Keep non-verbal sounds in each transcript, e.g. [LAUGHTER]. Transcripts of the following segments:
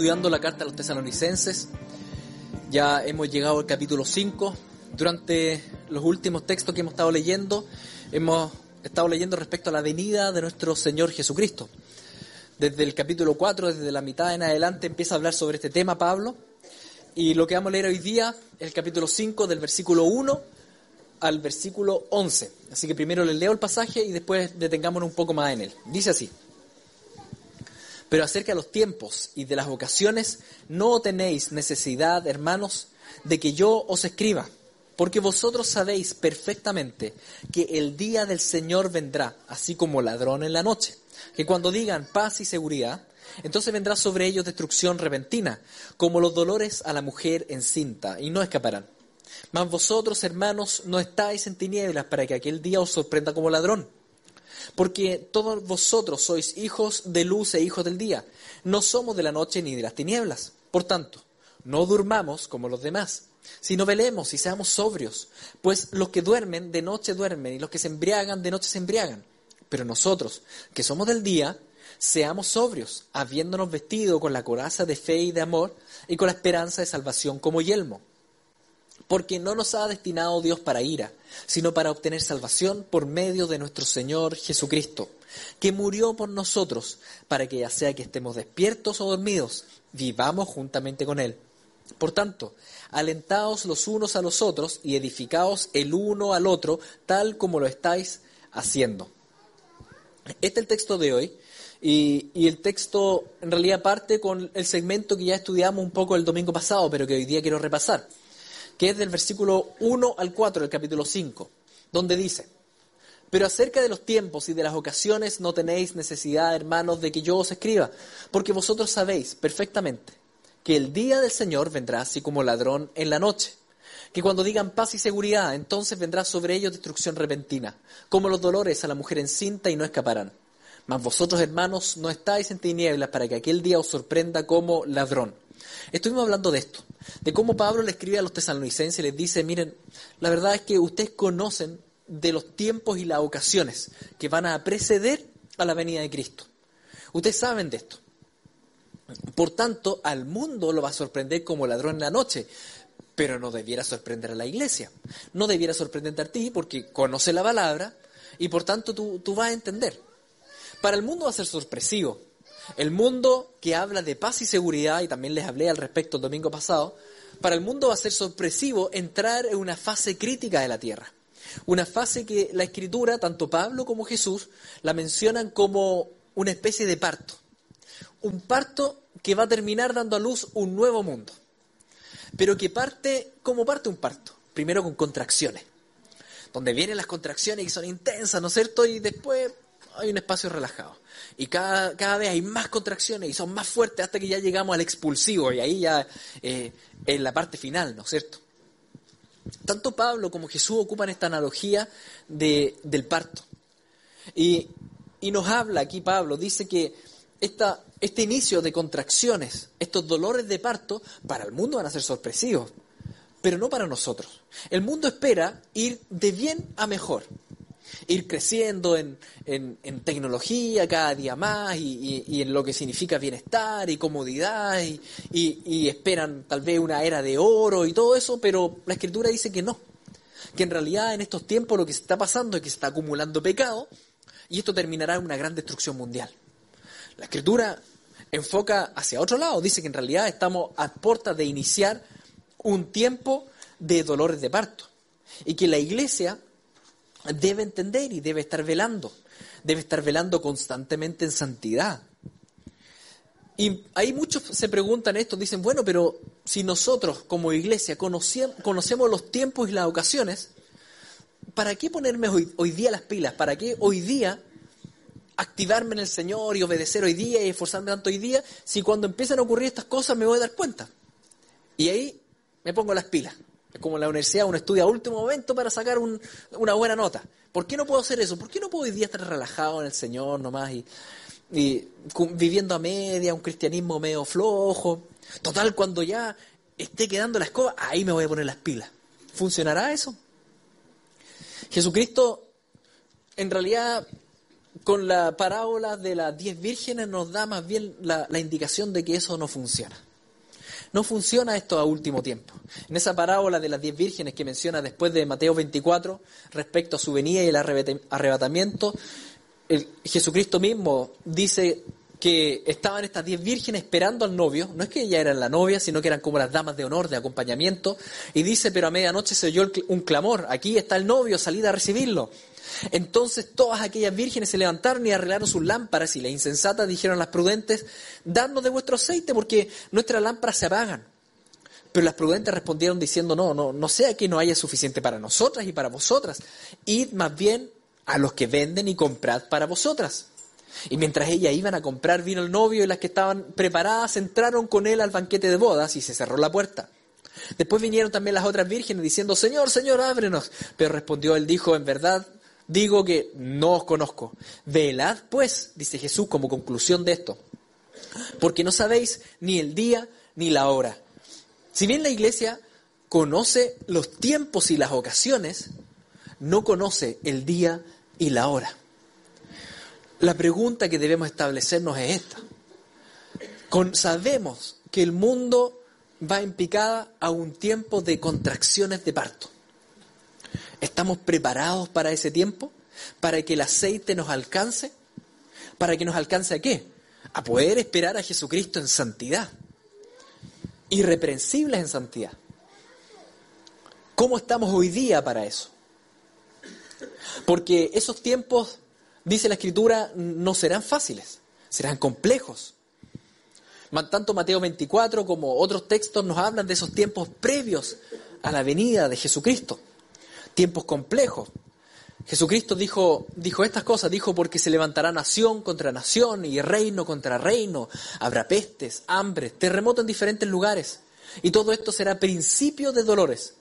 Estudiando la carta a los tesalonicenses. Ya hemos llegado al capítulo 5. Durante los últimos textos que hemos estado leyendo, hemos estado leyendo respecto a la venida de nuestro Señor Jesucristo. Desde el capítulo 4, desde la mitad en adelante, empieza a hablar sobre este tema Pablo. Y lo que vamos a leer hoy día es el capítulo 5, del versículo 1 al versículo 11. Así que primero les leo el pasaje y después detengámonos un poco más en él. Dice así. Pero acerca de los tiempos y de las ocasiones, no tenéis necesidad, hermanos, de que yo os escriba, porque vosotros sabéis perfectamente que el día del Señor vendrá, así como ladrón en la noche, que cuando digan paz y seguridad, entonces vendrá sobre ellos destrucción repentina, como los dolores a la mujer encinta, y no escaparán. Mas vosotros, hermanos, no estáis en tinieblas para que aquel día os sorprenda como ladrón porque todos vosotros sois hijos de luz e hijos del día. No somos de la noche ni de las tinieblas. Por tanto, no durmamos como los demás, sino velemos y seamos sobrios. Pues los que duermen de noche duermen y los que se embriagan de noche se embriagan. Pero nosotros, que somos del día, seamos sobrios, habiéndonos vestido con la coraza de fe y de amor y con la esperanza de salvación como yelmo porque no nos ha destinado Dios para ira, sino para obtener salvación por medio de nuestro Señor Jesucristo, que murió por nosotros, para que ya sea que estemos despiertos o dormidos, vivamos juntamente con Él. Por tanto, alentaos los unos a los otros y edificaos el uno al otro, tal como lo estáis haciendo. Este es el texto de hoy. Y, el texto en realidad parte con el segmento que ya estudiamos un poco el domingo pasado, pero que hoy día quiero repasar que es del versículo 1 al 4 del capítulo 5, donde dice, pero acerca de los tiempos y de las ocasiones no tenéis necesidad, hermanos, de que yo os escriba, porque vosotros sabéis perfectamente que el día del Señor vendrá así como ladrón en la noche, que cuando digan paz y seguridad, entonces vendrá sobre ellos destrucción repentina, como los dolores a la mujer encinta y no escaparán. Mas vosotros, hermanos, no estáis en tinieblas para que aquel día os sorprenda como ladrón. Estuvimos hablando de esto, de cómo Pablo le escribe a los tesalonicenses y les dice, miren, la verdad es que ustedes conocen de los tiempos y las ocasiones que van a preceder a la venida de Cristo. Ustedes saben de esto. Por tanto, al mundo lo va a sorprender como ladrón en la noche, pero no debiera sorprender a la iglesia. No debiera sorprender a ti porque conoce la palabra y por tanto tú, tú vas a entender. Para el mundo va a ser sorpresivo, el mundo que habla de paz y seguridad, y también les hablé al respecto el domingo pasado, para el mundo va a ser sorpresivo entrar en una fase crítica de la tierra. Una fase que la escritura, tanto Pablo como Jesús, la mencionan como una especie de parto. Un parto que va a terminar dando a luz un nuevo mundo. Pero que parte, como parte un parto? Primero con contracciones. Donde vienen las contracciones y son intensas, ¿no es cierto? Y después hay un espacio relajado. Y cada, cada, vez hay más contracciones y son más fuertes hasta que ya llegamos al expulsivo y ahí ya eh, en la parte final, ¿no es cierto? Tanto Pablo como Jesús ocupan esta analogía de, del parto. Y, y, nos habla aquí Pablo, dice que esta, este inicio de contracciones, estos dolores de parto, para el mundo van a ser sorpresivos, pero no para nosotros. El mundo espera ir de bien a mejor ir creciendo en, tecnología cada día más y, en lo que significa bienestar y comodidad y, y, esperan tal vez una era de oro y todo eso, pero la escritura dice que no, que en realidad en estos tiempos lo que se está pasando es que se está acumulando pecado y esto terminará en una gran destrucción mundial. La escritura enfoca hacia otro lado, dice que en realidad estamos a puertas de iniciar un tiempo de dolores de parto y que la iglesia debe entender y debe estar velando, debe estar velando constantemente en santidad. Y ahí muchos se preguntan esto, dicen, bueno, pero si nosotros como iglesia conocemos los tiempos y las ocasiones, ¿para qué ponerme hoy, día las pilas? ¿Para qué hoy día activarme en el Señor y obedecer hoy día y esforzarme tanto hoy día si cuando empiezan a ocurrir estas cosas me voy a dar cuenta? Y ahí me pongo las pilas. Es como en la universidad uno estudia a último momento para sacar una buena nota. ¿Por qué no puedo hacer eso? ¿Por qué no puedo hoy día estar relajado en el Señor nomás y, y viviendo a media, un cristianismo medio flojo? Total, cuando ya esté quedando la escoba, ahí me voy a poner las pilas. ¿Funcionará eso? Jesucristo, en realidad, con la parábola de las diez vírgenes nos da más bien la, la indicación de que eso no funciona. No funciona esto a último tiempo. En esa parábola de las diez vírgenes que menciona después de Mateo 24, respecto a su venida y el arrebatamiento, Jesucristo mismo dice que estaban estas diez vírgenes esperando al novio, no es que ella eran la novia, sino que eran como las damas de honor, de acompañamiento, y dice, pero a medianoche se oyó un clamor, aquí está el novio, salid a recibirlo. Entonces todas aquellas vírgenes se levantaron y arreglaron sus lámparas, y las insensatas dijeron a las prudentes, dadnos de vuestro aceite, porque nuestras lámparas se apagan. Pero las prudentes respondieron diciendo, no, no, no sea que no haya suficiente para nosotras y para vosotras, id más bien a los que venden y comprad para vosotras. Y mientras ellas iban a comprar, vino el novio y las que estaban preparadas entraron con él al banquete de bodas y se cerró la puerta. Después vinieron también las otras vírgenes diciendo, Señor, Señor, ábrenos. Pero respondió él, dijo, en verdad, digo que no os conozco. Velad, pues, dice Jesús como conclusión de esto, porque no sabéis ni el día ni la hora. Si bien la iglesia conoce los tiempos y las ocasiones, no conoce el día y la hora. La pregunta que debemos establecernos es esta. Sabemos que el mundo va en picada a un tiempo de contracciones de parto. ¿Estamos preparados para ese tiempo? ¿Para que el aceite nos alcance? ¿Para que nos alcance a qué? A poder esperar a Jesucristo en santidad. Irreprensibles en santidad. ¿Cómo estamos hoy día para eso? Porque esos tiempos dice la Escritura, no serán fáciles, serán complejos. Tanto Mateo 24 como otros textos nos hablan de esos tiempos previos a la venida de Jesucristo, tiempos complejos. Jesucristo dijo, dijo estas cosas, dijo porque se levantará nación contra nación y reino contra reino, habrá pestes, hambre, terremotos en diferentes lugares, y todo esto será principio de dolores.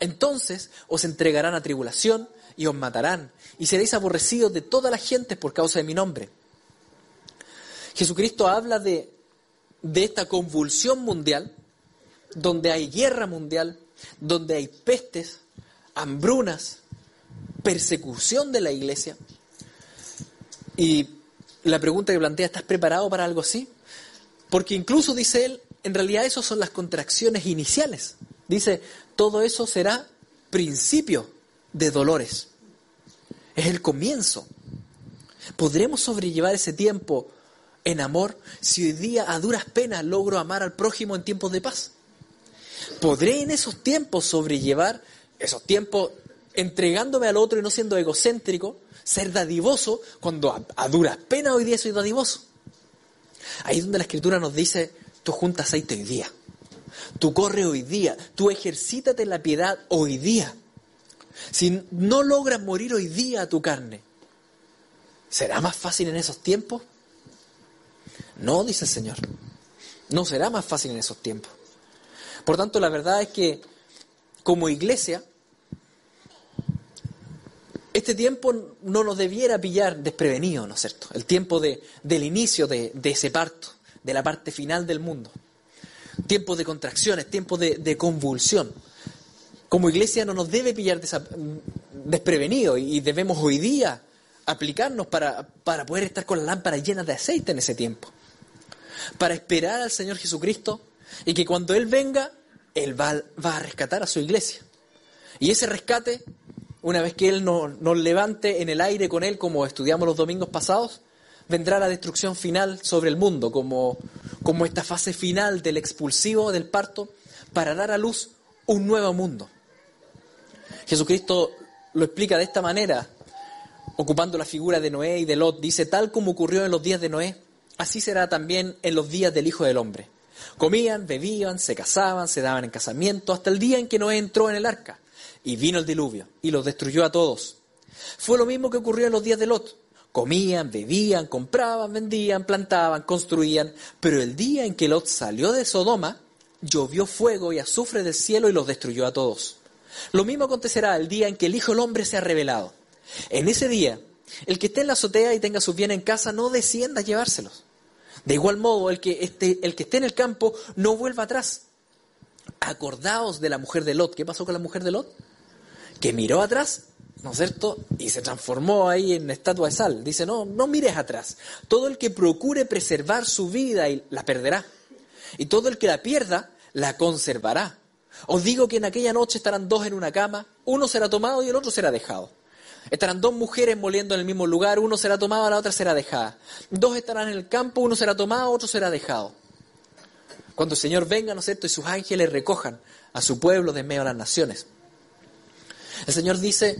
Entonces os entregarán a tribulación y os matarán, y seréis aborrecidos de toda la gente por causa de mi nombre. Jesucristo habla de, de esta convulsión mundial, donde hay guerra mundial, donde hay pestes, hambrunas, persecución de la iglesia. Y la pregunta que plantea, ¿estás preparado para algo así? Porque incluso, dice él, en realidad eso son las contracciones iniciales. Dice, todo eso será principio de dolores. Es el comienzo. ¿Podremos sobrellevar ese tiempo en amor si hoy día a duras penas logro amar al prójimo en tiempos de paz? ¿Podré en esos tiempos sobrellevar esos tiempos entregándome al otro y no siendo egocéntrico, ser dadivoso cuando a, duras penas hoy día soy dadivoso? Ahí es donde la escritura nos dice, tú juntas aceite hoy día, tú corre hoy día, tú ejercítate la piedad hoy día. Si no logras morir hoy día a tu carne, ¿será más fácil en esos tiempos? No, dice el Señor. No será más fácil en esos tiempos. Por tanto, la verdad es que como iglesia, este tiempo no nos debiera pillar desprevenido, ¿no es cierto? El tiempo de, del inicio de, ese parto, de la parte final del mundo. Tiempos de contracciones, tiempos de convulsión como iglesia no nos debe pillar desprevenido y debemos hoy día aplicarnos para, para poder estar con la lámpara llena de aceite en ese tiempo. Para esperar al Señor Jesucristo y que cuando Él venga, Él va, va a rescatar a su iglesia. Y ese rescate, una vez que Él nos, nos levante en el aire con Él, como estudiamos los domingos pasados, vendrá la destrucción final sobre el mundo, como, como esta fase final del expulsivo, del parto, para dar a luz un nuevo mundo. Jesucristo lo explica de esta manera, ocupando la figura de Noé y de Lot. Dice, tal como ocurrió en los días de Noé, así será también en los días del Hijo del Hombre. Comían, bebían, se casaban, se daban en casamiento, hasta el día en que Noé entró en el arca. Y vino el diluvio y los destruyó a todos. Fue lo mismo que ocurrió en los días de Lot. Comían, bebían, compraban, vendían, plantaban, construían, pero el día en que Lot salió de Sodoma, llovió fuego y azufre del cielo y los destruyó a todos. Lo mismo acontecerá el día en que el Hijo del Hombre sea revelado. En ese día, el que esté en la azotea y tenga sus bienes en casa no descienda a llevárselos. De igual modo, el que, esté, el que esté en el campo no vuelva atrás. Acordaos de la mujer de Lot. ¿Qué pasó con la mujer de Lot? que miró atrás, ¿no es cierto? Y se transformó ahí en estatua de sal. Dice, no, no mires atrás. Todo el que procure preservar su vida la perderá. Y todo el que la pierda, la conservará. Os digo que en aquella noche estarán dos en una cama, uno será tomado y el otro será dejado. Estarán dos mujeres moliendo en el mismo lugar, uno será tomado, la otra será dejada. Dos estarán en el campo, uno será tomado, otro será dejado. Cuando el Señor venga, ¿no es cierto?, y sus ángeles recojan a su pueblo de medio de las naciones. El Señor dice,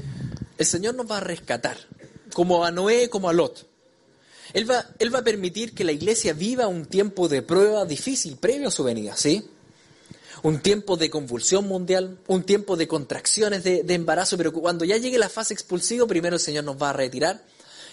el Señor nos va a rescatar, como a Noé, como a Lot. Él va, él va a permitir que la iglesia viva un tiempo de prueba difícil previo a su venida, ¿sí? Un tiempo de convulsión mundial, un tiempo de contracciones de, embarazo, pero cuando ya llegue la fase expulsiva, primero el Señor nos va a retirar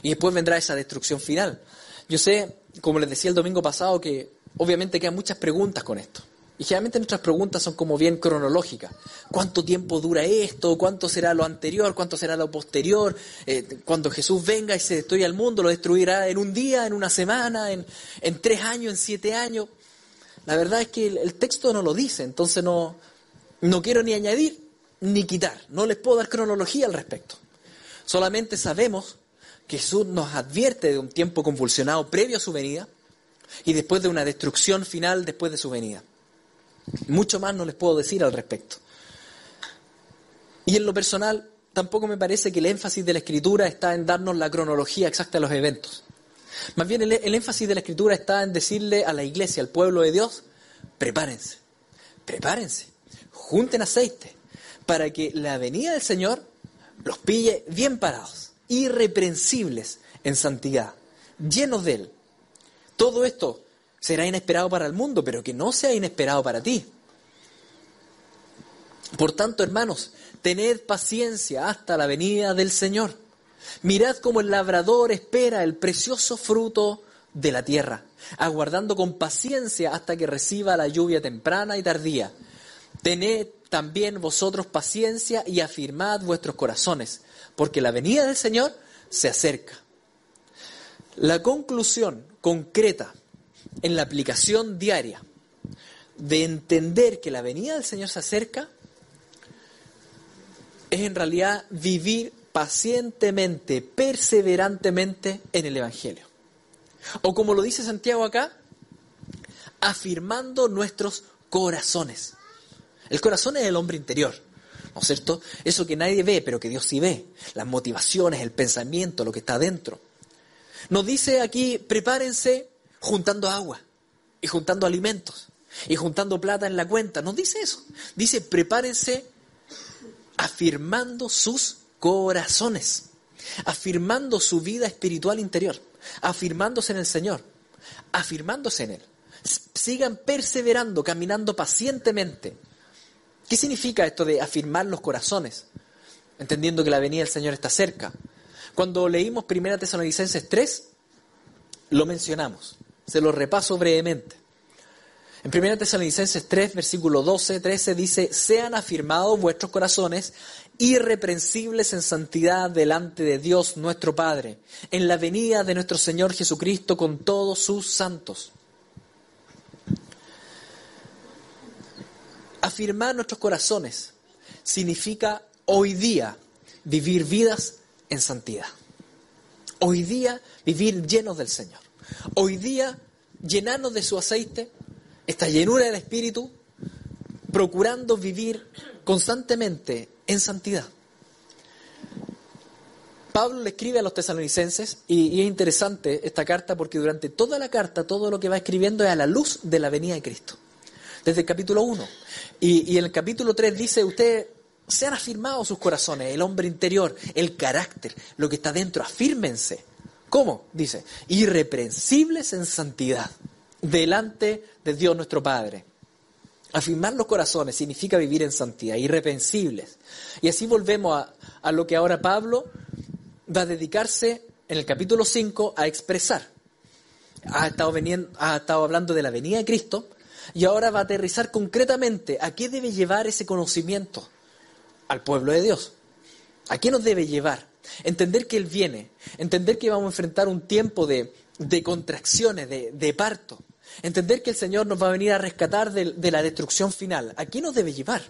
y después vendrá esa destrucción final. Yo sé, como les decía el domingo pasado, que obviamente quedan muchas preguntas con esto. Y generalmente nuestras preguntas son como bien cronológicas. ¿Cuánto tiempo dura esto? ¿Cuánto será lo anterior? ¿Cuánto será lo posterior? Eh, cuando Jesús venga y se destruya el mundo, ¿lo destruirá en un día, en una semana, en, en tres años, en siete años? La verdad es que el, texto no lo dice, entonces no, no quiero ni añadir ni quitar, no les puedo dar cronología al respecto. Solamente sabemos que Jesús nos advierte de un tiempo convulsionado previo a su venida y después de una destrucción final después de su venida. Mucho más no les puedo decir al respecto. Y en lo personal, tampoco me parece que el énfasis de la escritura está en darnos la cronología exacta de los eventos. Más bien el, énfasis de la escritura está en decirle a la iglesia, al pueblo de Dios, prepárense, prepárense, junten aceite, para que la venida del Señor los pille bien parados, irreprensibles en santidad, llenos de Él. Todo esto será inesperado para el mundo, pero que no sea inesperado para ti. Por tanto, hermanos, tened paciencia hasta la venida del Señor. Mirad cómo el labrador espera el precioso fruto de la tierra, aguardando con paciencia hasta que reciba la lluvia temprana y tardía. Tened también vosotros paciencia y afirmad vuestros corazones, porque la venida del Señor se acerca. La conclusión concreta en la aplicación diaria de entender que la venida del Señor se acerca es en realidad vivir pacientemente, perseverantemente en el Evangelio. O como lo dice Santiago acá, afirmando nuestros corazones. El corazón es el hombre interior, ¿no es cierto? Eso que nadie ve, pero que Dios sí ve. Las motivaciones, el pensamiento, lo que está dentro. Nos dice aquí, prepárense juntando agua y juntando alimentos y juntando plata en la cuenta. Nos dice eso. Dice, prepárense afirmando sus corazones, afirmando su vida espiritual interior, afirmándose en el Señor, afirmándose en Él. Sigan perseverando, caminando pacientemente. ¿Qué significa esto de afirmar los corazones? Entendiendo que la venida del Señor está cerca. Cuando leímos 1 Tesalonicenses 3, lo mencionamos. Se lo repaso brevemente. En 1 Tesalonicenses 3, versículo 12, 13 dice, sean afirmados vuestros corazones irreprensibles en santidad delante de Dios nuestro Padre, en la venida de nuestro Señor Jesucristo con todos sus santos. Afirmar nuestros corazones significa hoy día vivir vidas en santidad. Hoy día vivir llenos del Señor. Hoy día llenarnos de su aceite, esta llenura del Espíritu, procurando vivir constantemente en santidad. Pablo le escribe a los tesalonicenses y, es interesante esta carta porque durante toda la carta todo lo que va escribiendo es a la luz de la venida de Cristo. Desde el capítulo 1. Y, en el capítulo 3 dice, ustedes se han afirmado sus corazones, el hombre interior, el carácter, lo que está dentro, afírmense. ¿Cómo? Dice, irreprensibles en santidad, delante de Dios nuestro Padre. Afirmar los corazones significa vivir en santidad, irrepensibles. Y así volvemos a, lo que ahora Pablo va a dedicarse en el capítulo 5 a expresar. Ha estado, ha estado hablando de la venida de Cristo y ahora va a aterrizar concretamente a qué debe llevar ese conocimiento al pueblo de Dios. ¿A qué nos debe llevar? Entender que Él viene, entender que vamos a enfrentar un tiempo de, contracciones, de parto, Entender que el Señor nos va a venir a rescatar de, la destrucción final. ¿A qué nos debe llevar?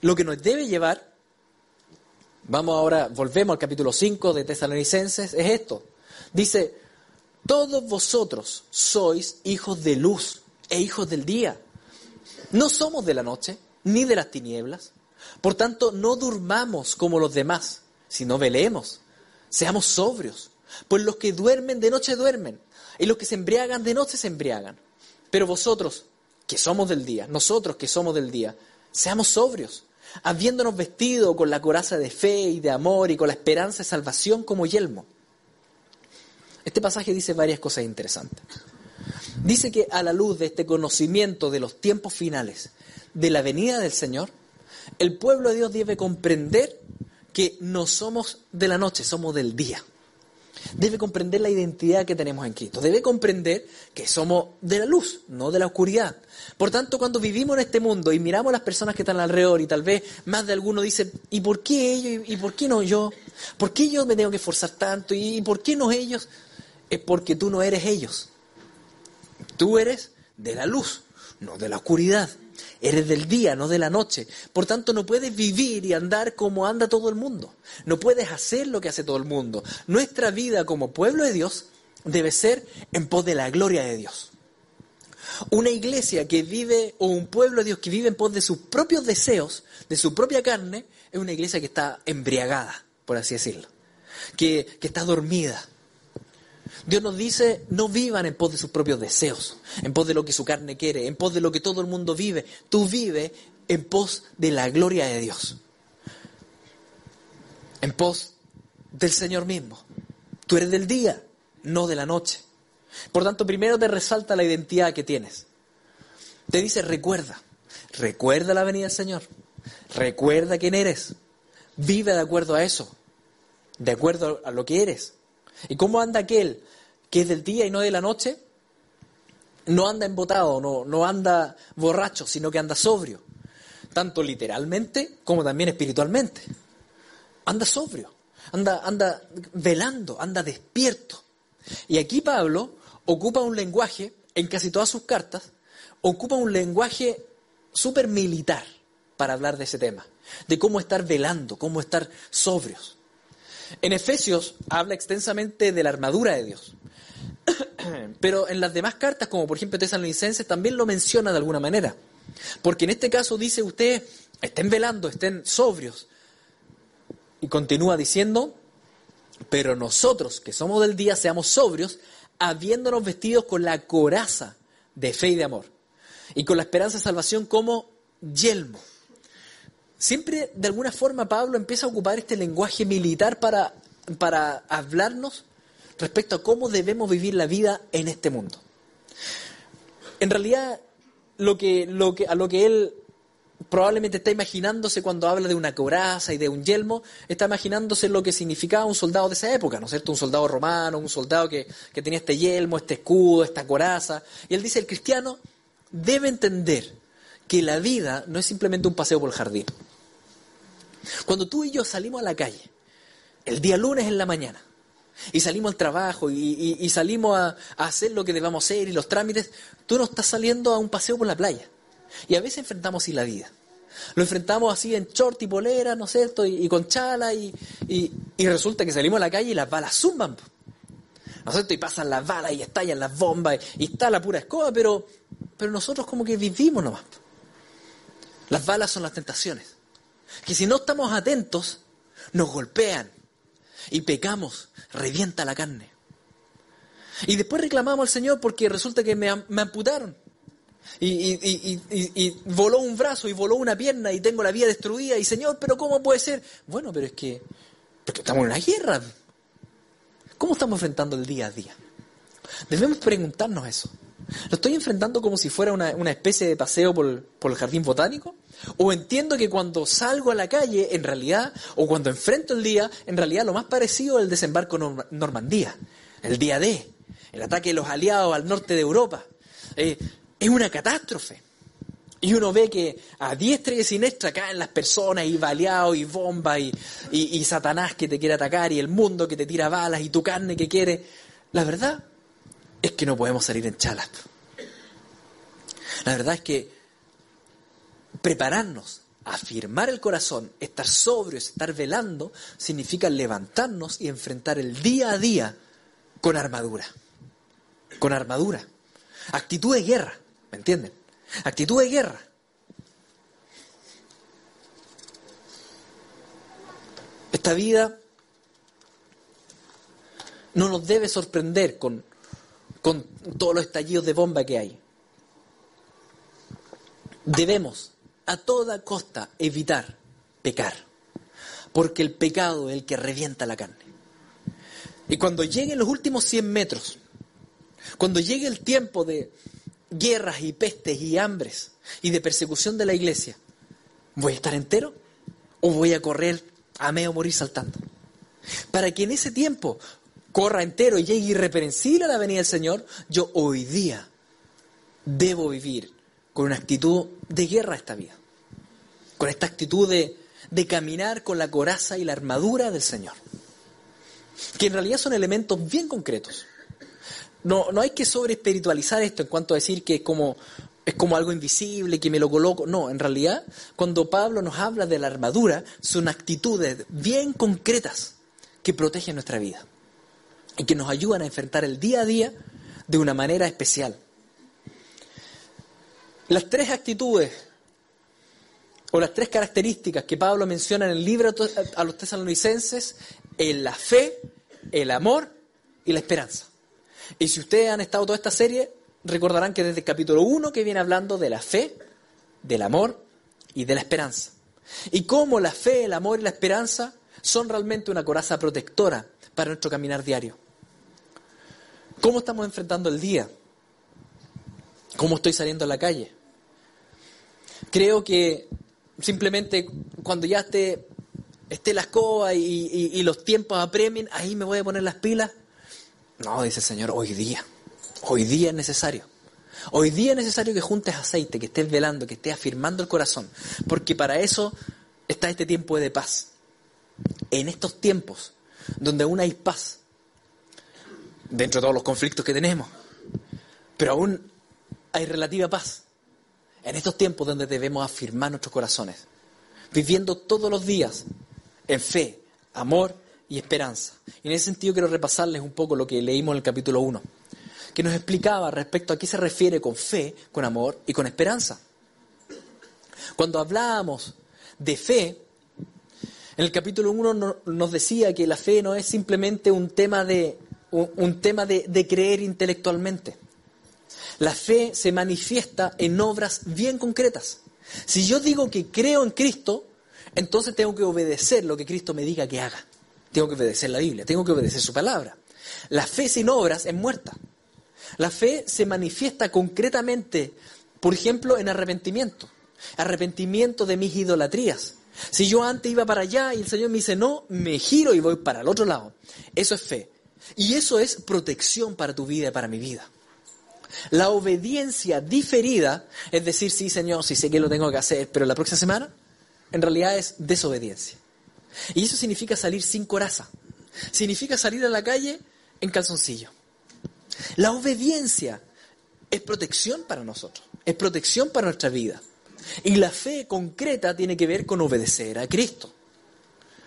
Lo que nos debe llevar Vamos ahora, volvemos al capítulo 5 de Tesalonicenses, es esto. Dice, todos vosotros sois hijos de luz e hijos del día. No somos de la noche ni de las tinieblas. Por tanto, no durmamos como los demás, sino velemos. Seamos sobrios. Pues los que duermen de noche duermen, y los que se embriagan de noche se embriagan. Pero vosotros, que somos del día, nosotros que somos del día, seamos sobrios, habiéndonos vestido con la coraza de fe y de amor y con la esperanza de salvación como yelmo. Este pasaje dice varias cosas interesantes. Dice que a la luz de este conocimiento de los tiempos finales, de la venida del Señor, el pueblo de Dios debe comprender que no somos de la noche, somos del día. Debe comprender la identidad que tenemos en Cristo. Debe comprender que somos de la luz, no de la oscuridad. Por tanto, cuando vivimos en este mundo y miramos a las personas que están alrededor y tal vez más de alguno dice, ¿y por qué ellos y por qué no yo? ¿Por qué yo me tengo que esforzar tanto? ¿Y por qué no ellos? Es porque tú no eres ellos. Tú eres de la luz, no de la oscuridad. Eres del día, no de la noche. Por tanto, no puedes vivir y andar como anda todo el mundo. No puedes hacer lo que hace todo el mundo. Nuestra vida como pueblo de Dios debe ser en pos de la gloria de Dios. Una iglesia que vive, o un pueblo de Dios que vive en pos de sus propios deseos, de su propia carne, es una iglesia que está embriagada, por así decirlo. Que, que está dormida, Dios nos dice, no vivan en pos de sus propios deseos, en pos de lo que su carne quiere, en pos de lo que todo el mundo vive. Tú vive en pos de la gloria de Dios, en pos del Señor mismo. Tú eres del día, no de la noche. Por tanto, primero te resalta la identidad que tienes. Te dice, recuerda, recuerda la venida del Señor, recuerda quién eres, vive de acuerdo a eso, de acuerdo a lo que eres. ¿Y cómo anda aquel que es del día y no de la noche, no anda embotado, no, no anda borracho, sino que anda sobrio, tanto literalmente como también espiritualmente. Anda sobrio, anda, anda velando, anda despierto. Y aquí Pablo ocupa un lenguaje, en casi todas sus cartas, ocupa un lenguaje súper militar para hablar de ese tema, de cómo estar velando, cómo estar sobrios. En Efesios habla extensamente de la armadura de Dios. [CLEARS THROAT] Pero en las demás cartas, como por ejemplo Tesalonicenses, también lo menciona de alguna manera. Porque en este caso dice usted, estén velando, estén sobrios. Y continúa diciendo, pero nosotros que somos del día seamos sobrios, habiéndonos vestidos con la coraza de fe y de amor. Y con la esperanza de salvación como yelmo. Siempre, de alguna forma, Pablo empieza a ocupar este lenguaje militar para, para hablarnos respecto a cómo debemos vivir la vida en este mundo. En realidad, a lo que él probablemente está imaginándose cuando habla de una coraza y de un yelmo, está imaginándose lo que significaba un soldado de esa época, ¿no es cierto? Un soldado romano, un soldado que, que tenía este yelmo, este escudo, esta coraza. Y él dice, el cristiano debe entender que la vida no es simplemente un paseo por el jardín. Cuando tú y yo salimos a la calle, el día lunes en la mañana, y salimos al trabajo y, salimos a, hacer lo que debamos hacer y los trámites, tú no estás saliendo a un paseo por la playa. Y a veces enfrentamos así la vida. Lo enfrentamos así en short y polera, ¿no es cierto? Y, con chala y, resulta que salimos a la calle y las balas zumban. ¿No es cierto? Y pasan las balas y estallan las bombas y, está la pura escoba, pero, pero nosotros como que vivimos nomás. Las balas son las tentaciones. Que si no estamos atentos, nos golpean y pecamos revienta la carne. Y después reclamamos al Señor porque resulta que me, amputaron. Y, voló un brazo y voló una pierna y tengo la vida destruida. Y Señor, pero ¿cómo puede ser? Bueno, pero es que porque estamos en una guerra. ¿Cómo estamos enfrentando el día a día? Debemos preguntarnos eso. ¿Lo estoy enfrentando como si fuera una, especie de paseo por, por, el jardín botánico? ¿O entiendo que cuando salgo a la calle, en realidad, o cuando enfrento el día, en realidad lo más parecido es el desembarco en Normandía, el día D, el ataque de los aliados al norte de Europa? Eh, es una catástrofe. Y uno ve que a diestra y siniestra caen las personas y baleados y bombas y, y Satanás que te quiere atacar y el mundo que te tira balas y tu carne que quiere. La verdad es que no podemos salir en chalas. La verdad es que prepararnos afirmar el corazón, estar sobrios, estar velando, significa levantarnos y enfrentar el día a día con armadura. Con armadura. Actitud de guerra, ¿me entienden? Actitud de guerra. Esta vida no nos debe sorprender con, con todos los estallidos de bomba que hay. Debemos a toda costa evitar pecar, porque el pecado es el que revienta la carne. Y cuando lleguen los últimos 100 metros, cuando llegue el tiempo de guerras y pestes y hambres y de persecución de la iglesia, ¿voy a estar entero o voy a correr a medio morir saltando? Para que en ese tiempo corra entero y llegue irreprensible a la venida del Señor, yo hoy día debo vivir con una actitud de guerra esta vida, con esta actitud de, de caminar con la coraza y la armadura del Señor, que en realidad son elementos bien concretos. No, no hay que sobre espiritualizar esto en cuanto a decir que es como, es como algo invisible, que me lo coloco. No, en realidad, cuando Pablo nos habla de la armadura, son actitudes bien concretas que protegen nuestra vida y que nos ayudan a enfrentar el día a día de una manera especial. Las tres actitudes o las tres características que Pablo menciona en el libro a los tesalonicenses es la fe, el amor y la esperanza. Y si ustedes han estado toda esta serie, recordarán que desde el capítulo 1 que viene hablando de la fe, del amor y de la esperanza. Y cómo la fe, el amor y la esperanza son realmente una coraza protectora para nuestro caminar diario. ¿Cómo estamos enfrentando el día? ¿Cómo estoy saliendo a la calle? Creo que simplemente cuando ya esté, esté la escoba y, los tiempos apremien, ahí me voy a poner las pilas. No, dice el Señor, hoy día. Hoy día es necesario. Hoy día es necesario que juntes aceite, que estés velando, que estés afirmando el corazón, porque para eso está este tiempo de paz. En estos tiempos donde aún hay paz, dentro de todos los conflictos que tenemos. Pero aún hay relativa paz. En estos tiempos donde debemos afirmar nuestros corazones, viviendo todos los días en fe, amor y esperanza. Y en ese sentido quiero repasarles un poco lo que leímos en el capítulo 1, que nos explicaba respecto a qué se refiere con fe, con amor y con esperanza. Cuando hablábamos de fe, en el capítulo 1 nos decía que la fe no es simplemente un tema de un, tema de, de creer intelectualmente. La fe se manifiesta en obras bien concretas. Si yo digo que creo en Cristo, entonces tengo que obedecer lo que Cristo me diga que haga. Tengo que obedecer la Biblia, tengo que obedecer su palabra. La fe sin obras es muerta. La fe se manifiesta concretamente, por ejemplo, en arrepentimiento. Arrepentimiento de mis idolatrías. Si yo antes iba para allá y el Señor me dice no, me giro y voy para el otro lado. Eso es fe. Y eso es protección para tu vida y para mi vida. La obediencia diferida, es decir, sí, Señor, sí sé que lo tengo que hacer, pero la próxima semana, en realidad es desobediencia. Y eso significa salir sin coraza. Significa salir a la calle en calzoncillo. La obediencia es protección para nosotros, es protección para nuestra vida. Y la fe concreta tiene que ver con obedecer a Cristo.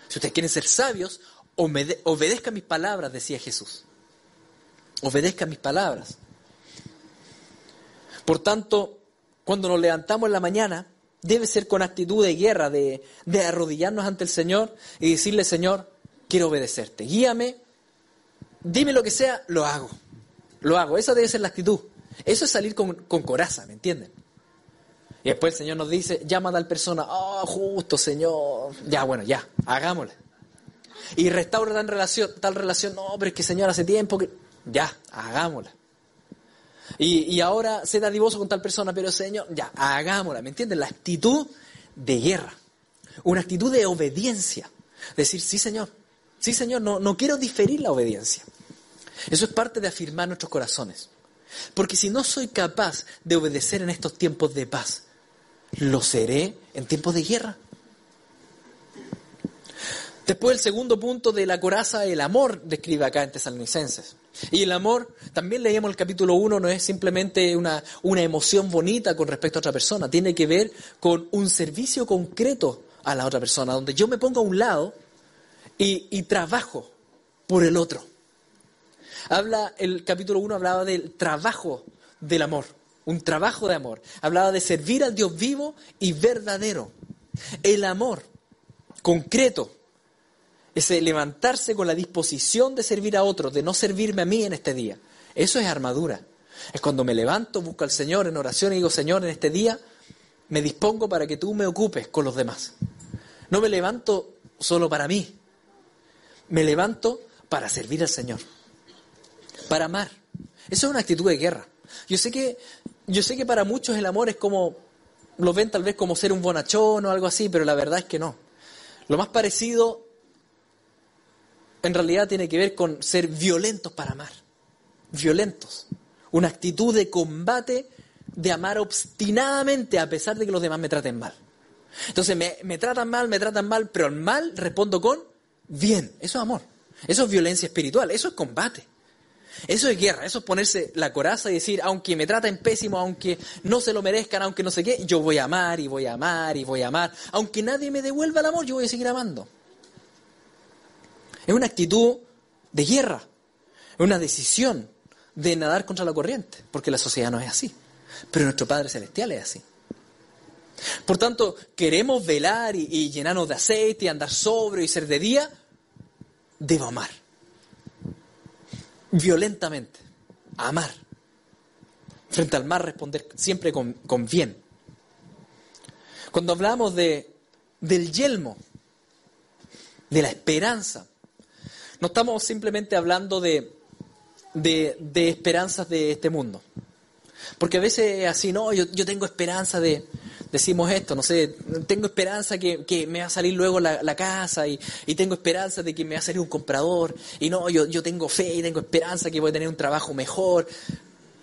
Si ustedes quieren ser sabios, obedezca mis palabras, decía Jesús. Obedezca mis palabras. Por tanto, cuando nos levantamos en la mañana, debe ser con actitud de guerra, de, arrodillarnos ante el Señor y decirle, Señor, quiero obedecerte. Guíame, dime lo que sea, lo hago. Lo hago. Esa debe ser la actitud. Eso es salir con, con coraza, ¿me entienden? Y después el Señor nos dice, llama a tal persona, oh, justo, Señor. Ya, bueno, ya, hagámosle y restaura tal relación, tal relación, no, pero es que Señor hace tiempo que... Ya, hagámosla. Y, y ahora se da divorcio con tal persona, pero Señor, ya, hagámosla, ¿me entiendes? La actitud de guerra, una actitud de obediencia. Decir, sí Señor, sí Señor, no, no quiero diferir la obediencia. Eso es parte de afirmar nuestros corazones. Porque si no soy capaz de obedecer en estos tiempos de paz, lo seré en tiempos de guerra. Después el segundo punto de la coraza, el amor, describe acá en Tesalonicenses. Y el amor, también leíamos el capítulo 1, no es simplemente una, una emoción bonita con respecto a otra persona, tiene que ver con un servicio concreto a la otra persona, donde yo me pongo a un lado y, y trabajo por el otro. Habla, el capítulo 1 hablaba del trabajo del amor, un trabajo de amor. Hablaba de servir al Dios vivo y verdadero. El amor concreto, ese levantarse con la disposición de servir a otros, de no servirme a mí en este día. Eso es armadura. Es cuando me levanto, busco al Señor en oración y digo, Señor, en este día me dispongo para que tú me ocupes con los demás. No me levanto solo para mí. Me levanto para servir al Señor. Para amar. Eso es una actitud de guerra. Yo sé que, yo sé que para muchos el amor es como, lo ven tal vez como ser un bonachón o algo así, pero la verdad es que no. Lo más parecido en realidad tiene que ver con ser violentos para amar. Violentos. Una actitud de combate, de amar obstinadamente a pesar de que los demás me traten mal. Entonces me, me tratan mal, me tratan mal, pero al mal respondo con bien. Eso es amor. Eso es violencia espiritual. Eso es combate. Eso es guerra, eso es ponerse la coraza y decir, aunque me traten pésimo, aunque no se lo merezcan, aunque no sé qué, yo voy a amar y voy a amar y voy a amar. Aunque nadie me devuelva el amor, yo voy a seguir amando. Es una actitud de guerra, es una decisión de nadar contra la corriente, porque la sociedad no es así, pero nuestro Padre Celestial es así. Por tanto, queremos velar y, llenarnos de aceite y andar sobrio y ser de día, debo amar. Violentamente, amar. Frente al mar responder siempre con, con bien. Cuando hablamos de, del yelmo, de la esperanza, no estamos simplemente hablando de, de, esperanzas de este mundo. Porque a veces así, no, yo, yo tengo esperanza de, decimos esto, no sé, tengo esperanza que, que me va a salir luego la, la casa y, y, tengo esperanza de que me va a salir un comprador y no, yo, yo tengo fe y tengo esperanza que voy a tener un trabajo mejor.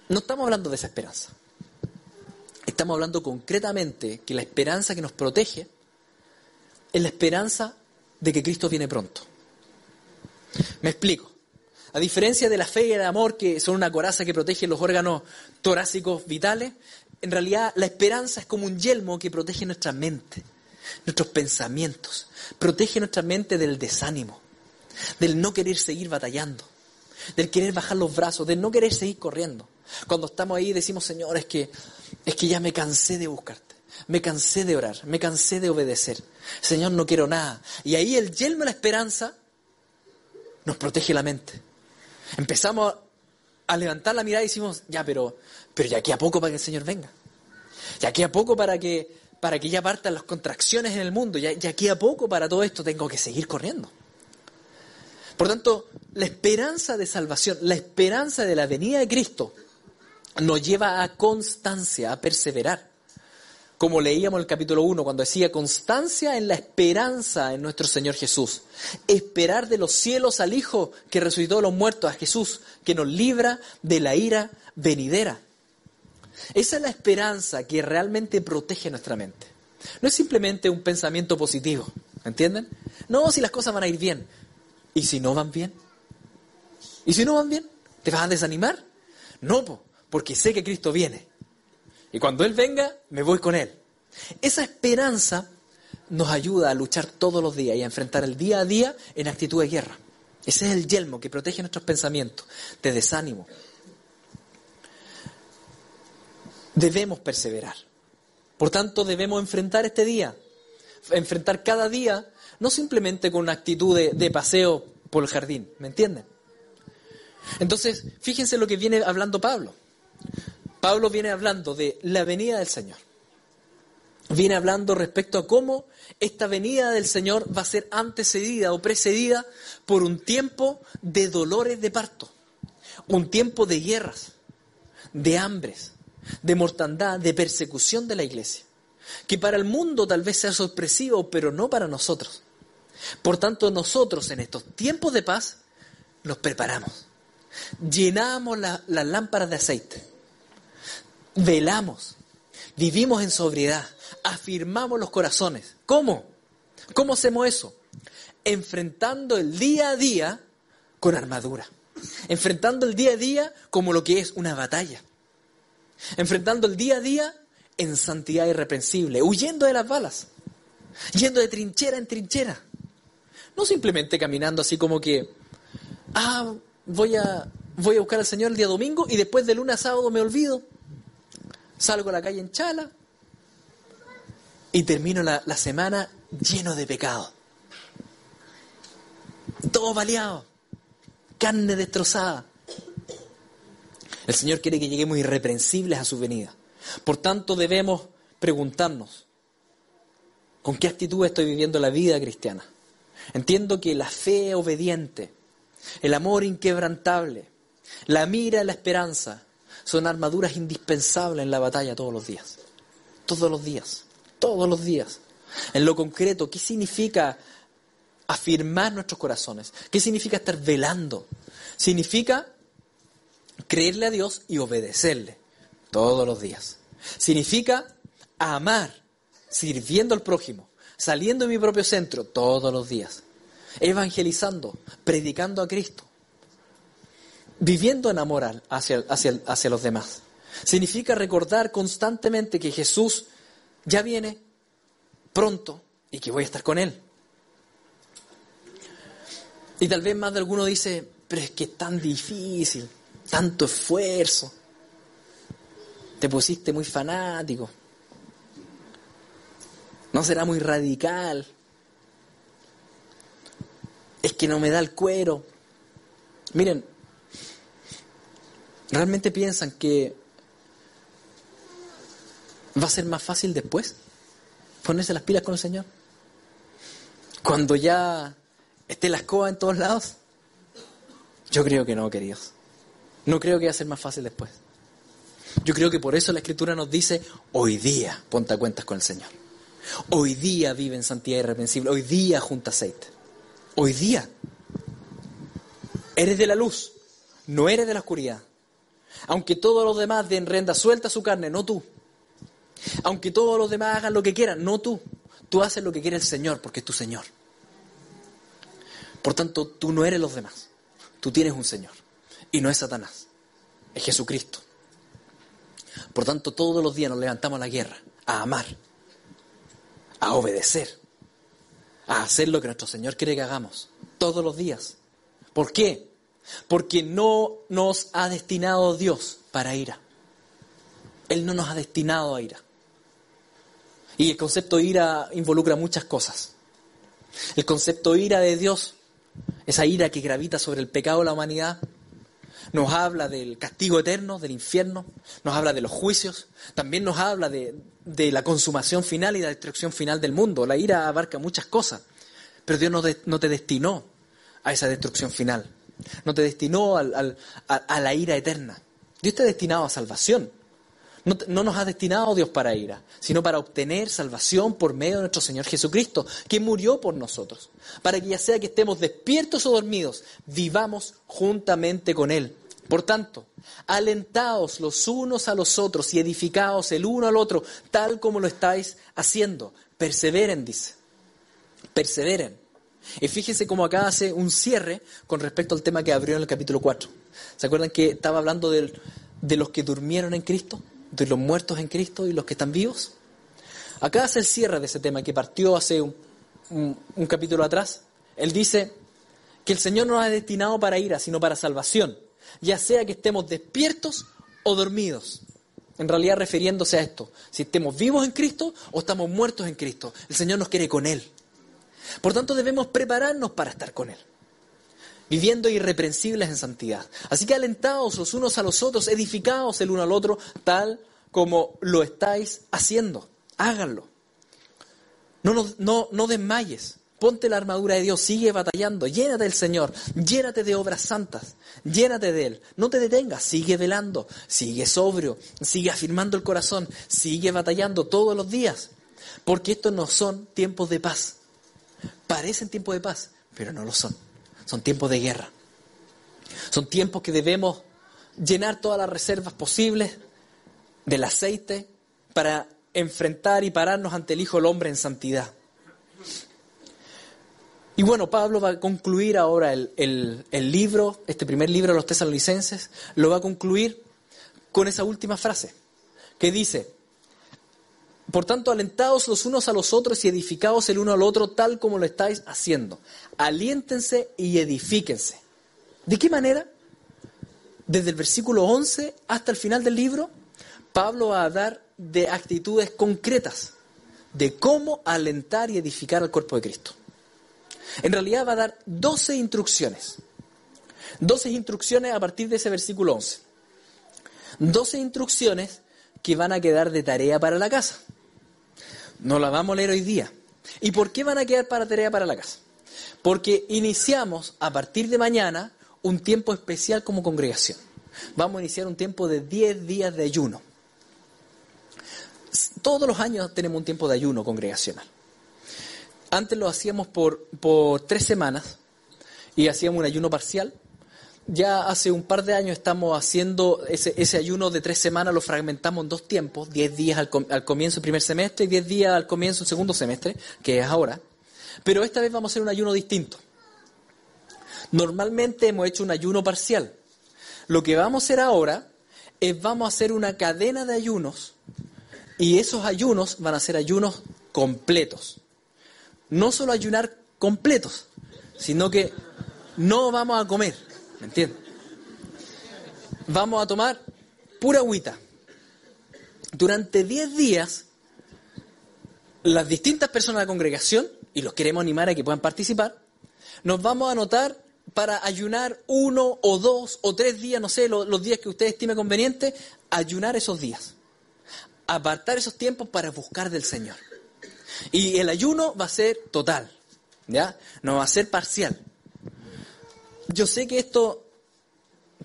No estamos hablando de esa esperanza. Estamos hablando concretamente que la esperanza que nos protege es la esperanza de que Cristo viene pronto. Me explico. A diferencia de la fe y el amor, que son una coraza que protege los órganos torácicos vitales, en realidad la esperanza es como un yelmo que protege nuestra mente, nuestros pensamientos, protege nuestra mente del desánimo, del no querer seguir batallando, del querer bajar los brazos, del no querer seguir corriendo. Cuando estamos ahí decimos, Señor, es que, es que ya me cansé de buscarte, me cansé de orar, me cansé de obedecer. Señor, no quiero nada. Y ahí el yelmo de la esperanza nos protege la mente. Empezamos a levantar la mirada y decimos, ya, pero, pero ya aquí a poco para que el Señor venga. Ya aquí a poco para que, para que ya partan las contracciones en el mundo. Ya, ya aquí a poco para todo esto tengo que seguir corriendo. Por tanto, la esperanza de salvación, la esperanza de la venida de Cristo, nos lleva a constancia, a perseverar como leíamos en el capítulo 1, cuando decía constancia en la esperanza en nuestro Señor Jesús. Esperar de los cielos al Hijo que resucitó de los muertos, a Jesús, que nos libra de la ira venidera. Esa es la esperanza que realmente protege nuestra mente. No es simplemente un pensamiento positivo, ¿entienden? No, si las cosas van a ir bien. ¿Y si no van bien? ¿Y si no van bien? ¿Te vas a desanimar? No, porque sé que Cristo viene y cuando Él venga, me voy con Él. Esa esperanza nos ayuda a luchar todos los días y a enfrentar el día a día en actitud de guerra. Ese es el yelmo que protege nuestros pensamientos de desánimo. Debemos perseverar. Por tanto, debemos enfrentar este día, enfrentar cada día, no simplemente con una actitud de, de paseo por el jardín, ¿me entienden? Entonces, fíjense lo que viene hablando Pablo. Pablo viene hablando de la venida del Señor. Viene hablando respecto a cómo esta venida del Señor va a ser antecedida o precedida por un tiempo de dolores de parto, un tiempo de guerras, de hambres, de mortandad, de persecución de la iglesia, que para el mundo tal vez sea sorpresivo, pero no para nosotros. Por tanto, nosotros en estos tiempos de paz nos preparamos, llenamos las lámparas de aceite velamos, vivimos en sobriedad, afirmamos los corazones. ¿Cómo? ¿Cómo hacemos eso? enfrentando el día a día con armadura, enfrentando el día a día como lo que es una batalla, enfrentando el día a día en santidad irreprensible, huyendo de las balas, yendo de trinchera en trinchera, no simplemente caminando así como que, ah, voy a, voy a buscar al Señor el día domingo y después de lunes a sábado me olvido, salgo a la calle en chala y termino la, semana lleno de pecado todo baleado, carne destrozada. El Señor quiere que lleguemos irreprensibles a su venida. Por tanto, debemos preguntarnos, ¿con qué actitud estoy viviendo la vida cristiana? Entiendo que la fe obediente, el amor inquebrantable, la mira la esperanza son armaduras indispensables en la batalla todos los días. Todos los días. Todos los días. En lo concreto, ¿qué significa afirmar nuestros corazones. ¿Qué significa estar velando? Significa creerle a Dios y obedecerle todos los días. Significa amar, sirviendo al prójimo, saliendo de mi propio centro todos los días, evangelizando, predicando a Cristo, viviendo en amor hacia, hacia, hacia los demás. Significa recordar constantemente que Jesús ya viene pronto y que voy a estar con Él. Y tal vez más de alguno dice, pero es que es tan difícil, tanto esfuerzo, te pusiste muy fanático, no será muy radical, es que no me da el cuero. Miren, ¿realmente piensan que va a ser más fácil después ponerse las pilas con el Señor? Cuando ya esté la escoba en todos lados? Yo creo que no, queridos. No creo que va a ser más fácil después. Yo creo que por eso la Escritura nos dice, hoy día ponte a cuentas con el Señor. Hoy día vive en santidad irreprensible. Hoy día junta aceite. Hoy día. Eres de la luz, no eres de la oscuridad. Aunque todos los demás den renda suelta su carne, no tú. Aunque todos los demás hagan lo que quieran, no tú. Tú haces lo que quiere el Señor porque es tu Señor. Por tanto, tú no eres los demás. Tú tienes un Señor. Y no es Satanás. Es Jesucristo. Por tanto, todos los días nos levantamos a la guerra, a amar, a obedecer, a hacer lo que nuestro Señor quiere que hagamos. Todos los días. ¿Por qué? Porque no nos ha destinado Dios para ira. Él no nos ha destinado a ira. Y el concepto ira involucra muchas cosas. El concepto ira de Dios esa ira que gravita sobre el pecado de la humanidad, nos habla del castigo eterno, del infierno, nos habla de los juicios, también nos habla de, la consumación final y la destrucción final del mundo. La ira abarca muchas cosas, pero Dios no, te destinó a esa destrucción final, no te destinó a la ira eterna. Dios te ha destinado a salvación, no, nos ha destinado Dios para ira, sino para obtener salvación por medio de nuestro Señor Jesucristo, que murió por nosotros, para que ya sea que estemos despiertos o dormidos, vivamos juntamente con Él. Por tanto, alentaos los unos a los otros y edificaos el uno al otro, tal como lo estáis haciendo. Perseveren, dice. Perseveren. Y fíjense cómo acá hace un cierre con respecto al tema que abrió en el capítulo 4. ¿Se acuerdan que estaba hablando de los que durmieron en Cristo? de los muertos en Cristo y los que están vivos. Acá hace el cierre de ese tema que partió hace un, capítulo atrás. Él dice que el Señor no nos ha destinado para ira, sino para salvación, ya sea que estemos despiertos o dormidos. En realidad refiriéndose a esto, si estemos vivos en Cristo o estamos muertos en Cristo, el Señor nos quiere con Él. Por tanto debemos prepararnos para estar con Él viviendo irreprensibles en santidad. Así que alentados los unos a los otros, edificados el uno al otro, tal como lo estáis haciendo. Háganlo. No, no, no desmayes. Ponte la armadura de Dios, sigue batallando, llénate del Señor, llénate de obras santas, llénate de Él. No te detengas, sigue velando, sigue sobrio, sigue afirmando el corazón, sigue batallando todos los días. Porque estos no son tiempos de paz. Parecen tiempos de paz, pero no lo son. Son tiempos de guerra. Son tiempos que debemos llenar todas las reservas posibles del aceite para enfrentar y pararnos ante el Hijo del Hombre en santidad. Y bueno, Pablo va a concluir ahora el, el, libro, este primer libro de los tesalonicenses, lo va a concluir con esa última frase, que dice, por tanto, alentados los unos a los otros y edificados el uno al otro tal como lo estáis haciendo. Aliéntense y edifíquense. ¿De qué manera? Desde el versículo 11 hasta el final del libro, Pablo va a dar de actitudes concretas de cómo alentar y edificar al cuerpo de Cristo. En realidad va a dar 12 instrucciones. 12 instrucciones a partir de ese versículo 11. 12 instrucciones que van a quedar de tarea para la casa. No la vamos a leer hoy día. ¿Y por qué van a quedar para tarea para la casa? Porque iniciamos a partir de mañana un tiempo especial como congregación. Vamos a iniciar un tiempo de 10 días de ayuno. Todos los años tenemos un tiempo de ayuno congregacional. Antes lo hacíamos por, por tres semanas y hacíamos un ayuno parcial. Ya hace un par de años estamos haciendo ese, ese ayuno de tres semanas, lo fragmentamos en dos tiempos, diez días al, al comienzo del primer semestre y diez días al comienzo del segundo semestre, que es ahora. Pero esta vez vamos a hacer un ayuno distinto. Normalmente hemos hecho un ayuno parcial. Lo que vamos a hacer ahora es vamos a hacer una cadena de ayunos y esos ayunos van a ser ayunos completos. No solo ayunar completos, sino que no vamos a comer, ¿me entiendes? Vamos a tomar pura agüita. Durante 10 días, las distintas personas de la congregación, y los queremos animar a que puedan participar, nos vamos a anotar para ayunar uno o dos o tres días, no sé, los, días que usted estime conveniente, ayunar esos días apartar esos tiempos para buscar del Señor. Y el ayuno va a ser total, ¿ya? No va a ser parcial. Yo sé que esto,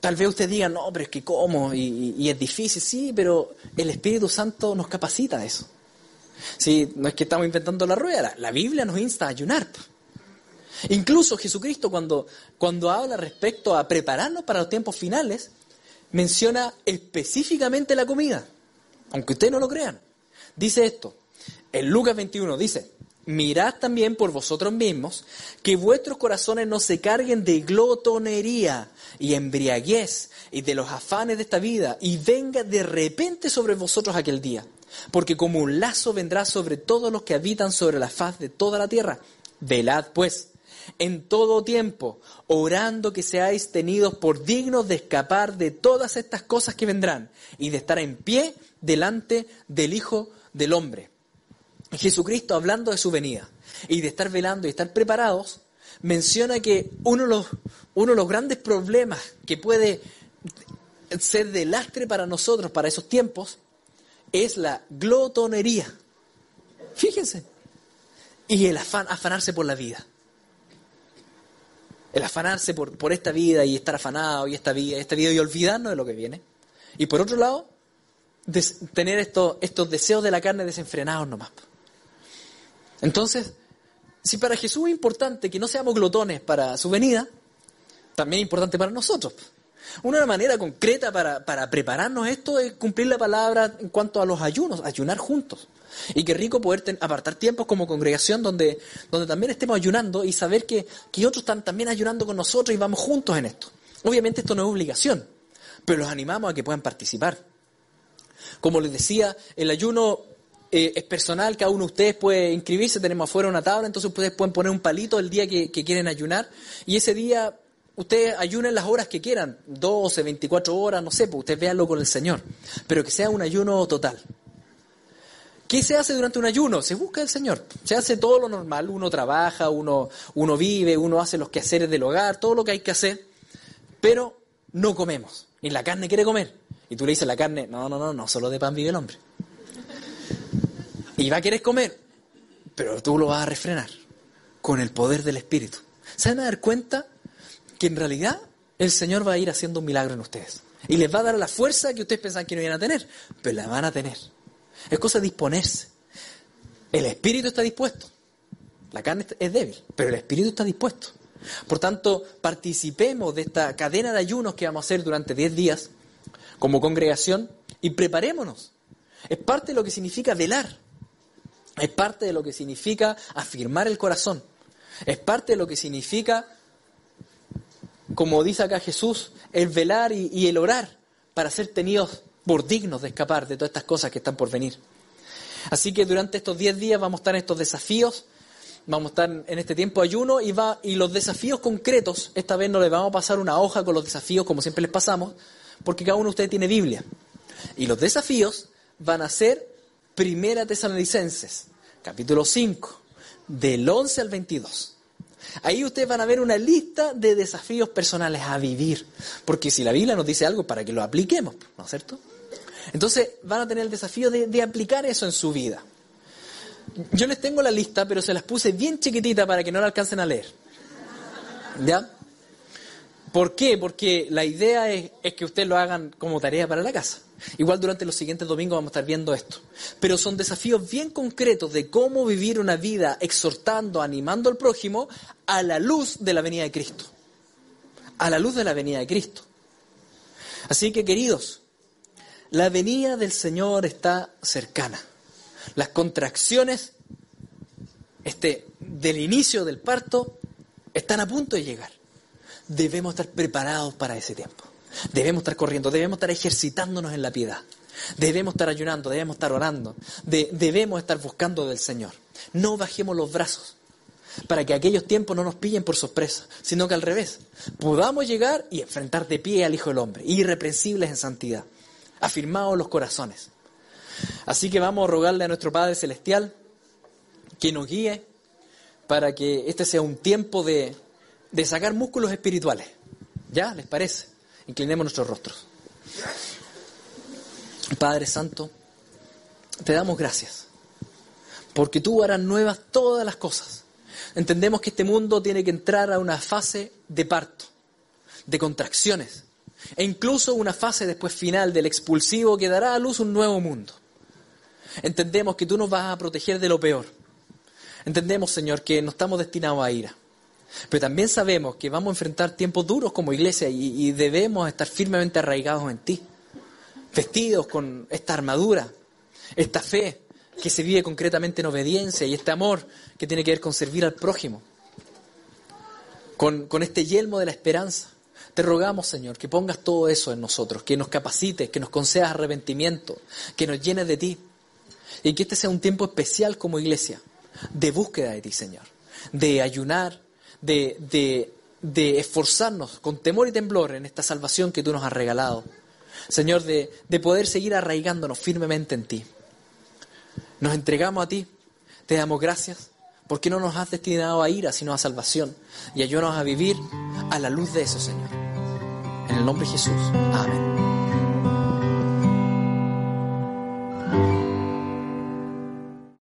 tal vez usted diga, no, pero es que cómo, y, es difícil, sí, pero el Espíritu Santo nos capacita a eso. Sí, no es que estamos inventando la rueda, la, Biblia nos insta a ayunar. Incluso Jesucristo cuando, cuando habla respecto a prepararnos para los tiempos finales, menciona específicamente la comida aunque ustedes no lo crean. Dice esto, en Lucas 21 dice, mirad también por vosotros mismos que vuestros corazones no se carguen de glotonería y embriaguez y de los afanes de esta vida y venga de repente sobre vosotros aquel día. Porque como un lazo vendrá sobre todos los que habitan sobre la faz de toda la tierra. Velad pues en todo tiempo, orando que seáis tenidos por dignos de escapar de todas estas cosas que vendrán y de estar en pie delante del Hijo del Hombre. Jesucristo, hablando de su venida y de estar velando y estar preparados, menciona que uno de los, uno de los grandes problemas que puede ser de lastre para nosotros, para esos tiempos, es la glotonería. Fíjense. Y el afanarse por la vida el afanarse por, por esta vida y estar afanado y esta vida, esta vida y olvidarnos de lo que viene. Y por otro lado, tener estos, estos deseos de la carne desenfrenados nomás. Entonces, si para Jesús es importante que no seamos glotones para su venida, también es importante para nosotros. Una manera concreta para, para prepararnos esto es cumplir la palabra en cuanto a los ayunos, ayunar juntos. Y qué rico poder apartar tiempos como congregación donde, donde también estemos ayunando y saber que, que otros están también ayunando con nosotros y vamos juntos en esto. Obviamente esto no es obligación, pero los animamos a que puedan participar. Como les decía, el ayuno eh, es personal, cada uno de ustedes puede inscribirse, tenemos afuera una tabla, entonces ustedes pueden poner un palito el día que, quieren ayunar y ese día ustedes ayunen las horas que quieran, 12, 24 horas, no sé, pues ustedes véanlo con el Señor, pero que sea un ayuno total. ¿Qué se hace durante un ayuno? Se busca el Señor. Se hace todo lo normal. Uno trabaja, uno, uno vive, uno hace los quehaceres del hogar, todo lo que hay que hacer, pero no comemos. Y la carne quiere comer. Y tú le dices a la carne, no, no, no, no, solo de pan vive el hombre. Y va a querer comer, pero tú lo vas a refrenar con el poder del Espíritu. ¿Se van a dar cuenta que en realidad el Señor va a ir haciendo un milagro en ustedes? Y les va a dar la fuerza que ustedes pensaban que no iban a tener, pero la van a tener. Es cosa de disponerse. El espíritu está dispuesto. La carne es débil, pero el espíritu está dispuesto. Por tanto, participemos de esta cadena de ayunos que vamos a hacer durante 10 días como congregación y preparémonos. Es parte de lo que significa velar. Es parte de lo que significa afirmar el corazón. Es parte de lo que significa, como dice acá Jesús, el velar y, el orar para ser tenidos por dignos de escapar de todas estas cosas que están por venir. Así que durante estos 10 días vamos a estar en estos desafíos, vamos a estar en este tiempo ayuno y, va, y los desafíos concretos, esta vez no les vamos a pasar una hoja con los desafíos como siempre les pasamos, porque cada uno de ustedes tiene Biblia. Y los desafíos van a ser Primera Tesalonicenses, capítulo 5, del 11 al 22. Ahí ustedes van a ver una lista de desafíos personales a vivir, porque si la Biblia nos dice algo para que lo apliquemos, ¿no es cierto? Entonces van a tener el desafío de, aplicar eso en su vida. Yo les tengo la lista, pero se las puse bien chiquitita para que no la alcancen a leer. ¿Ya? ¿Por qué? Porque la idea es, es, que ustedes lo hagan como tarea para la casa. Igual durante los siguientes domingos vamos a estar viendo esto. Pero son desafíos bien concretos de cómo vivir una vida exhortando, animando al prójimo a la luz de la venida de Cristo. A la luz de la venida de Cristo. Así que, queridos, la venida del Señor está cercana. Las contracciones este, del inicio del parto están a punto de llegar. Debemos estar preparados para ese tiempo. Debemos estar corriendo, debemos estar ejercitándonos en la piedad. Debemos estar ayunando, debemos estar orando, de, debemos estar buscando del Señor. No bajemos los brazos para que aquellos tiempos no nos pillen por sorpresa, sino que al revés, podamos llegar y enfrentar de pie al Hijo del Hombre, irreprensibles en santidad, afirmados los corazones. Así que vamos a rogarle a nuestro Padre Celestial que nos guíe para que este sea un tiempo de, de sacar músculos espirituales. ¿Ya? ¿Les parece? Inclinemos nuestros rostros. Padre Santo, te damos gracias, porque tú harás nuevas todas las cosas. Entendemos que este mundo tiene que entrar a una fase de parto, de contracciones, e incluso una fase después final del expulsivo que dará a luz un nuevo mundo. Entendemos que tú nos vas a proteger de lo peor. Entendemos, Señor, que no estamos destinados a ira. Pero también sabemos que vamos a enfrentar tiempos duros como iglesia y, debemos estar firmemente arraigados en ti, vestidos con esta armadura, esta fe que se vive concretamente en obediencia y este amor que tiene que ver con servir al prójimo, con, con este yelmo de la esperanza. Te rogamos, Señor, que pongas todo eso en nosotros, que nos capacites, que nos concedas arrepentimiento, que nos llenes de ti. Y que este sea un tiempo especial como iglesia, de búsqueda de ti, Señor, de ayunar, de, de, de, esforzarnos con temor y temblor en esta salvación que tú nos has regalado. Señor, de, de poder seguir arraigándonos firmemente en ti. Nos entregamos a ti, te damos gracias, porque no nos has destinado a ira, sino a salvación. Y ayúdanos a vivir a la luz de eso, Señor. En el nombre de Jesús. Amén.